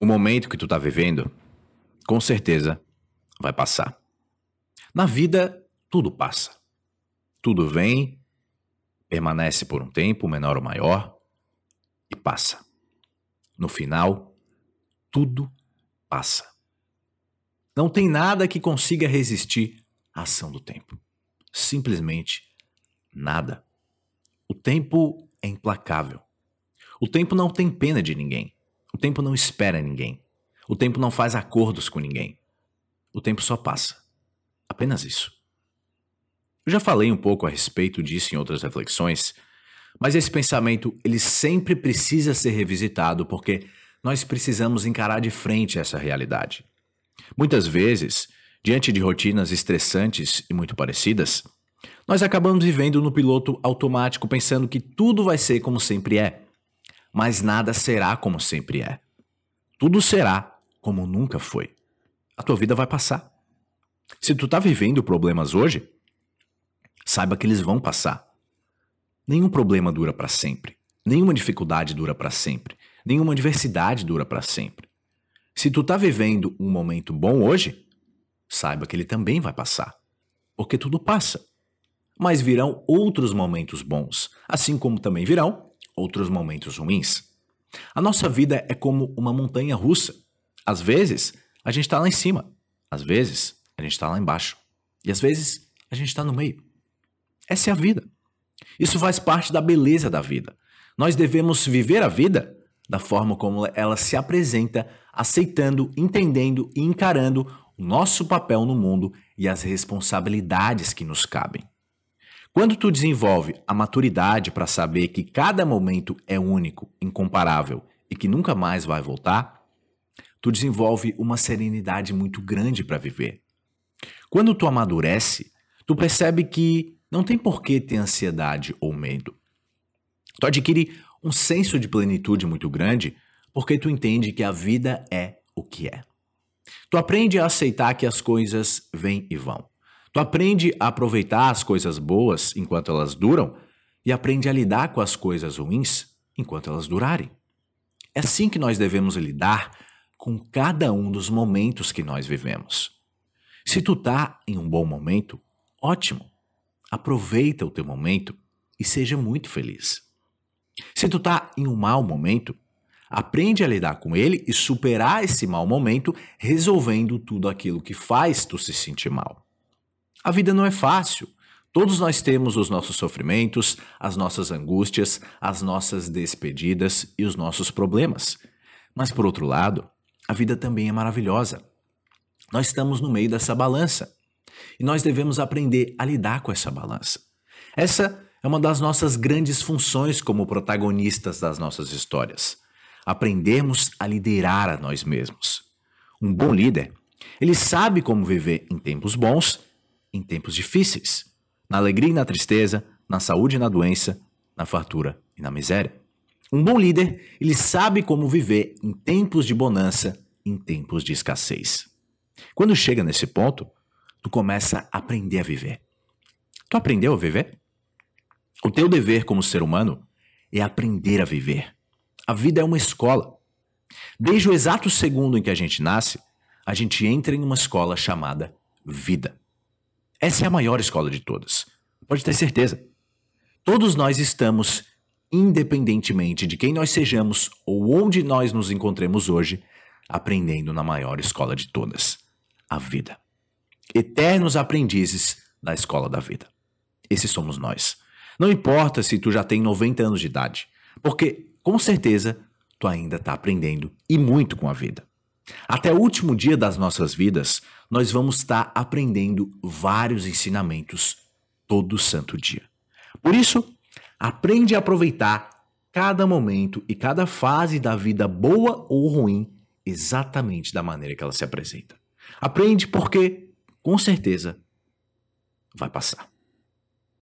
O momento que tu tá vivendo, com certeza, vai passar. Na vida, tudo passa. Tudo vem, permanece por um tempo, menor ou maior, e passa. No final, tudo passa. Não tem nada que consiga resistir à ação do tempo. Simplesmente nada. O tempo é implacável. O tempo não tem pena de ninguém. O tempo não espera ninguém. O tempo não faz acordos com ninguém. O tempo só passa. Apenas isso. Eu já falei um pouco a respeito disso em outras reflexões, mas esse pensamento ele sempre precisa ser revisitado porque nós precisamos encarar de frente essa realidade. Muitas vezes, diante de rotinas estressantes e muito parecidas, nós acabamos vivendo no piloto automático pensando que tudo vai ser como sempre é mas nada será como sempre é. Tudo será como nunca foi. A tua vida vai passar. Se tu tá vivendo problemas hoje, saiba que eles vão passar. Nenhum problema dura para sempre. Nenhuma dificuldade dura para sempre. Nenhuma adversidade dura para sempre. Se tu tá vivendo um momento bom hoje, saiba que ele também vai passar. Porque tudo passa. Mas virão outros momentos bons, assim como também virão outros momentos ruins. A nossa vida é como uma montanha russa. Às vezes, a gente está lá em cima. Às vezes, a gente está lá embaixo. E às vezes, a gente está no meio. Essa é a vida. Isso faz parte da beleza da vida. Nós devemos viver a vida da forma como ela se apresenta, aceitando, entendendo e encarando o nosso papel no mundo e as responsabilidades que nos cabem. Quando tu desenvolve a maturidade para saber que cada momento é único, incomparável e que nunca mais vai voltar, tu desenvolve uma serenidade muito grande para viver. Quando tu amadurece, tu percebe que não tem por que ter ansiedade ou medo. Tu adquire um senso de plenitude muito grande porque tu entende que a vida é o que é. Tu aprende a aceitar que as coisas vêm e vão. Tu aprende a aproveitar as coisas boas enquanto elas duram e aprende a lidar com as coisas ruins enquanto elas durarem. É assim que nós devemos lidar com cada um dos momentos que nós vivemos. Se tu tá em um bom momento, ótimo. Aproveita o teu momento e seja muito feliz. Se tu tá em um mau momento, aprende a lidar com ele e superar esse mau momento, resolvendo tudo aquilo que faz tu se sentir mal. A vida não é fácil. Todos nós temos os nossos sofrimentos, as nossas angústias, as nossas despedidas e os nossos problemas. Mas, por outro lado, a vida também é maravilhosa. Nós estamos no meio dessa balança e nós devemos aprender a lidar com essa balança. Essa é uma das nossas grandes funções como protagonistas das nossas histórias. Aprendermos a liderar a nós mesmos. Um bom líder, ele sabe como viver em tempos bons em tempos difíceis, na alegria e na tristeza, na saúde e na doença, na fartura e na miséria. Um bom líder, ele sabe como viver em tempos de bonança, em tempos de escassez. Quando chega nesse ponto, tu começa a aprender a viver. Tu aprendeu a viver? O teu dever como ser humano é aprender a viver. A vida é uma escola. Desde o exato segundo em que a gente nasce, a gente entra em uma escola chamada vida. Essa é a maior escola de todas. Pode ter certeza. Todos nós estamos, independentemente de quem nós sejamos ou onde nós nos encontremos hoje, aprendendo na maior escola de todas a vida. Eternos aprendizes da escola da vida. Esses somos nós. Não importa se tu já tem 90 anos de idade, porque com certeza tu ainda está aprendendo e muito com a vida. Até o último dia das nossas vidas, nós vamos estar aprendendo vários ensinamentos todo santo dia. Por isso, aprende a aproveitar cada momento e cada fase da vida boa ou ruim exatamente da maneira que ela se apresenta. Aprende porque, com certeza, vai passar.